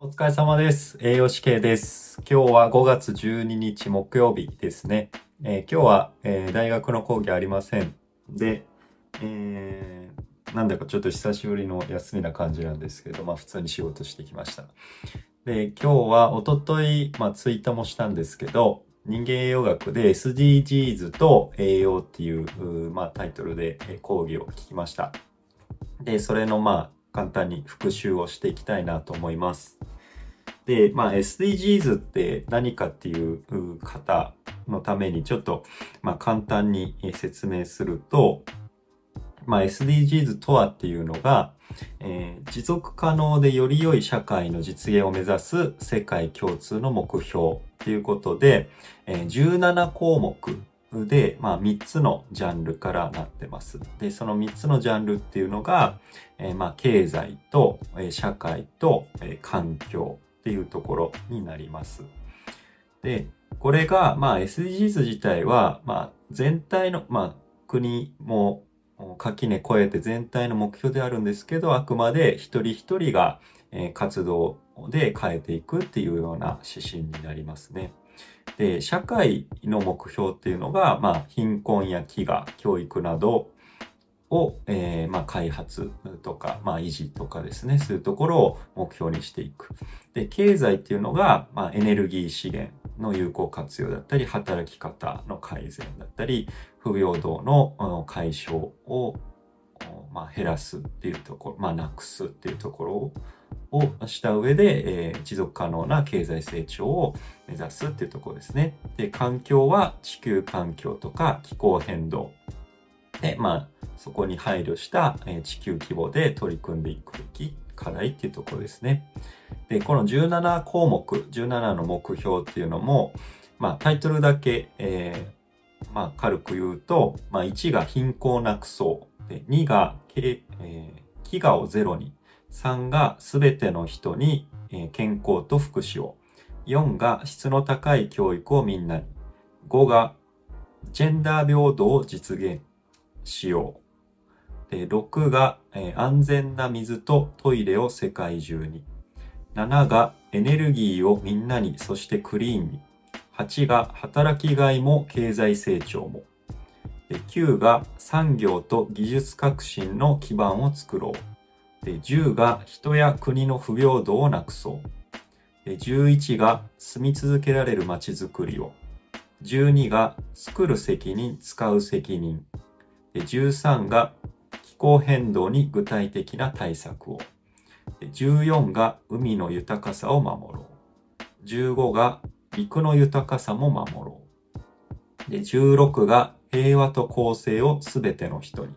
お疲れ様です。栄養士系です。今日は5月12日木曜日ですね。えー今日は、えー大学の講義ありません。で、えーなんだかちょっと久しぶりの休みな感じなんですけど、まあ普通に仕事してきました。で、今日は一昨日まあツイートもしたんですけど、人間栄養学で SDGs と栄養っていう、まあタイトルで講義を聞きました。で、それのまあ簡単に復習をしていきたいなと思います。で、まあ SDGs って何かっていう方のためにちょっとまあ簡単に説明すると、まあ SDGs とはっていうのが、えー持続可能でより良い社会の実現を目指す世界共通の目標ということで、えー17項目で、まあ、3つのジャンルからなってます。で、その3つのジャンルっていうのが、えーまあ、経済と、えー社会と、えー環境っていうところになります。で、これが、まあ、SDGs 自体は、まあ、全体の、まあ、国も垣根越えて全体の目標であるんですけど、あくまで一人一人が、えー活動で変えていくっていうような指針になりますね。で、社会の目標っていうのが、まあ、貧困や飢餓、教育などを、えーまあ、開発とか、まあ、維持とかですね、そういうところを目標にしていく。で、経済っていうのが、まあ、エネルギー資源の有効活用だったり、働き方の改善だったり、不平等の解消を、まあ、減らすっていうところ、まあ、なくすっていうところををした上で、えー持続可能な経済成長を目指すっていうところですね。で、環境は地球環境とか気候変動。で、まあ、そこに配慮した、えー地球規模で取り組んでいくべき課題っていうところですね。で、この17項目、17の目標っていうのも、まあ、タイトルだけ、えーまあ、軽く言うと、まあ、1が貧困なくそう。で、2が、えー飢餓をゼロに。3がすべての人にえー健康と福祉を。4が質の高い教育をみんなに。5がジェンダー平等を実現しよう。で6が、えー安全な水とトイレを世界中に。7がエネルギーをみんなに、そしてクリーンに。8が働きがいも経済成長も。で9が産業と技術革新の基盤を作ろう。で10が人や国の不平等をなくそう。で11が住み続けられる街づくりを。12が作る責任、使う責任。で13が気候変動に具体的な対策を。で14が海の豊かさを守ろう。15が陸の豊かさも守ろう。で16が平和と公正をすべての人に。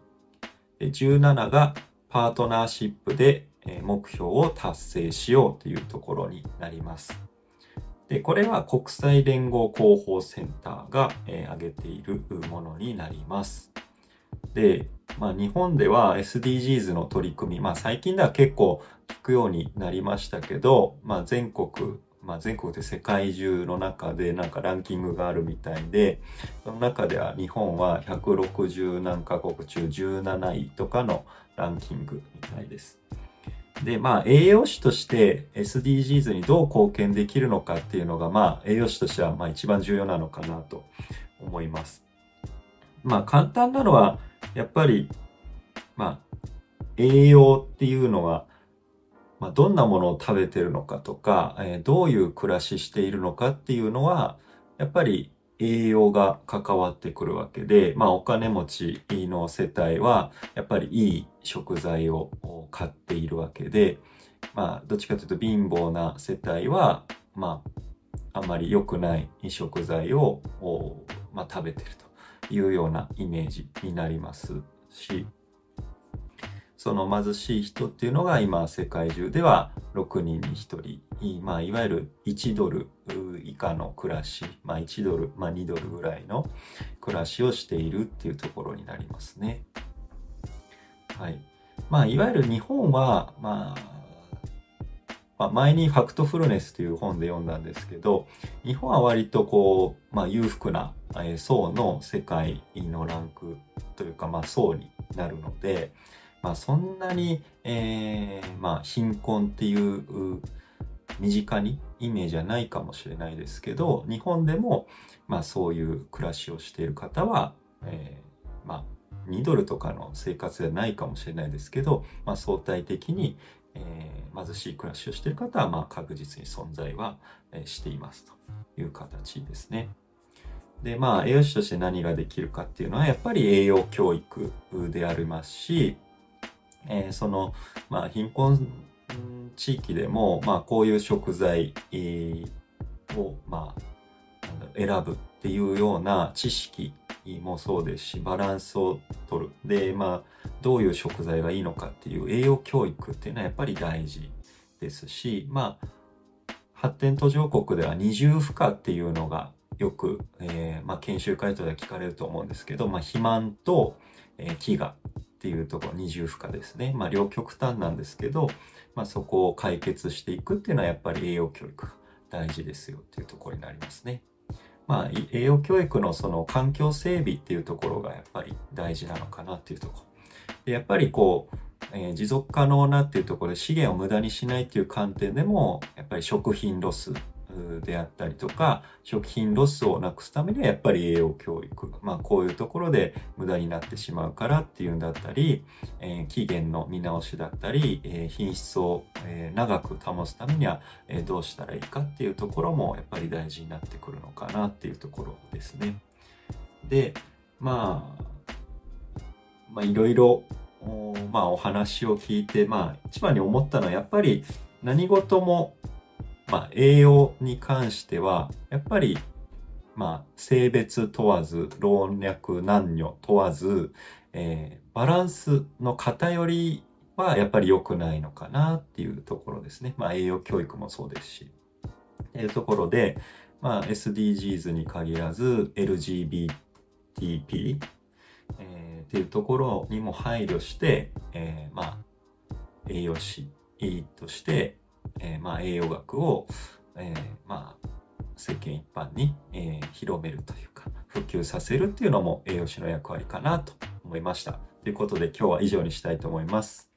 17がパートナーシップで目標を達成しようというところになります。で、これは国際連合広報センターが、え挙げているものになります。で、まあ、日本では SDGs の取り組み、まあ、最近では結構聞くようになりましたけど、まあ、全国、まあ、全国で世界中の中でなんかランキングがあるみたいで、その中では日本は160何カ国中17位とかのランキングみたいです。で、まあ、栄養士として SDGs にどう貢献できるのかっていうのが、まあ、栄養士としては、まあ、一番重要なのかなと思います。まあ、簡単なのは、やっぱり、まあ、栄養っていうのは、まあ、どんなものを食べてるのかとか、えーどういう暮らししているのかっていうのは、やっぱり栄養が関わってくるわけで、まあお金持ちの世帯は、やっぱりいい食材を買っているわけで、まあどっちかというと貧乏な世帯は、まああんまり良くない食材を、まあ、食べてるというようなイメージになりますし、その貧しい人っていうのが今世界中では6人に1人、まあ、いわゆる1ドル以下の暮らし、まあ、1ドル、まあ、2ドルぐらいの暮らしをしているっていうところになりますね。はい。まあ、いわゆる日本は、まあ、まあ、前にファクトフルネスという本で読んだんですけど、日本は割とこう、まあ、裕福なえー層の世界のランクというか、まあ、層になるので、まあ、そんなに、えーまあ、貧困っていう身近にイメージはないかもしれないですけど、日本でも、まあそういう暮らしをしている方は、えー、まあ2ドルとかの生活ではないかもしれないですけど、まあ相対的に、えー、貧しい暮らしをしている方は、まあ確実に存在はしていますという形ですね。で、まあ栄養士として何ができるかっていうのは、やっぱり栄養教育でありますし、えー、その、まあ貧困地域でも、まあ、こういう食材を、まあ、選ぶっていうような知識もそうですし、バランスを取る。で、まあ、どういう食材がいいのかっていう栄養教育っていうのはやっぱり大事ですし、まあ、発展途上国では二重負荷っていうのがよく、えー、まあ、研修会とで聞かれると思うんですけど、まあ、肥満と、えー、飢餓っていうところ、二重負荷ですね。まあ、両極端なんですけど、まあ、そこを解決していくっていうのはやっぱり栄養教育大事ですよっていうところになりますね。まあ、栄養教育のその環境整備っていうところがやっぱり大事なのかなっていうところ。でやっぱりこう、えー、持続可能なっていうところで資源を無駄にしないっていう観点でも、やっぱり食品ロスであったりとか、食品ロスをなくすためにはやっぱり栄養教育。まあこういうところで無駄になってしまうからっていうんだったり、えー、期限の見直しだったり、えー、品質を、え、長く保つためには、え、どうしたらいいかっていうところもやっぱり大事になってくるのかなっていうところですね。で、まあ、まあいろいろ、まあお話を聞いて、まあ一番に思ったのはやっぱり何事もまあ、栄養に関しては、やっぱり、まあ、性別問わず、老若男女問わず、えー、バランスの偏りはやっぱり良くないのかなっていうところですね。まあ、栄養教育もそうですし。というところで、まあ、SDGs に限らず、LGBTP、えー、っていうところにも配慮して、えー、まあ、栄養士として、えー、まあ、栄養学を、えー、まあ、世間一般に、えー、広めるというか、普及させるっていうのも栄養士の役割かなと思いました。ということで今日は以上にしたいと思います。